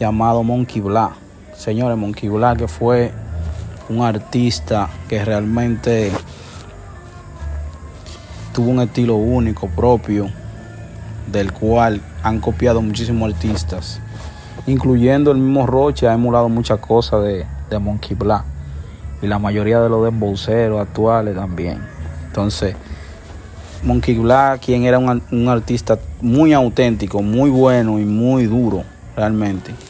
llamado Monkey Black. Señores, Monkey Black que fue un artista que realmente tuvo un estilo único propio del cual han copiado muchísimos artistas, incluyendo el mismo Roche, ha emulado muchas cosas de, Monkey Black y la mayoría de los dembowceros actuales también. Entonces, Monkey Black, quien era un artista muy auténtico, muy bueno y muy duro, realmente.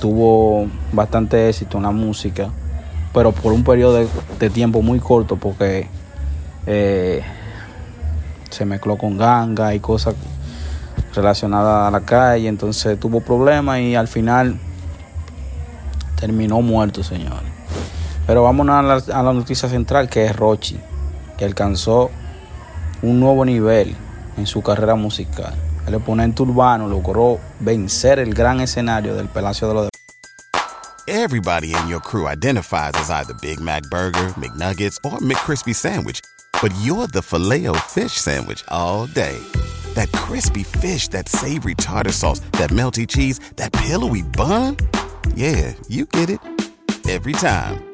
tuvo bastante éxito en la música, pero por un periodo de, tiempo muy corto porque eh, se mezcló con ganga y cosas relacionadas a la calle, entonces tuvo problemas y al final terminó muerto, señor. Pero vamos a la, a la noticia central que es Rochi, que alcanzó un nuevo nivel en su carrera musical. El oponente urbano logró vencer el gran escenario del Palacio de los Everybody in your crew identifies as either Big Mac Burger, McNuggets, or McCrispy Sandwich. But you're the filet fish Sandwich all day. That crispy fish, that savory tartar sauce, that melty cheese, that pillowy bun. Yeah, you get it. Every time.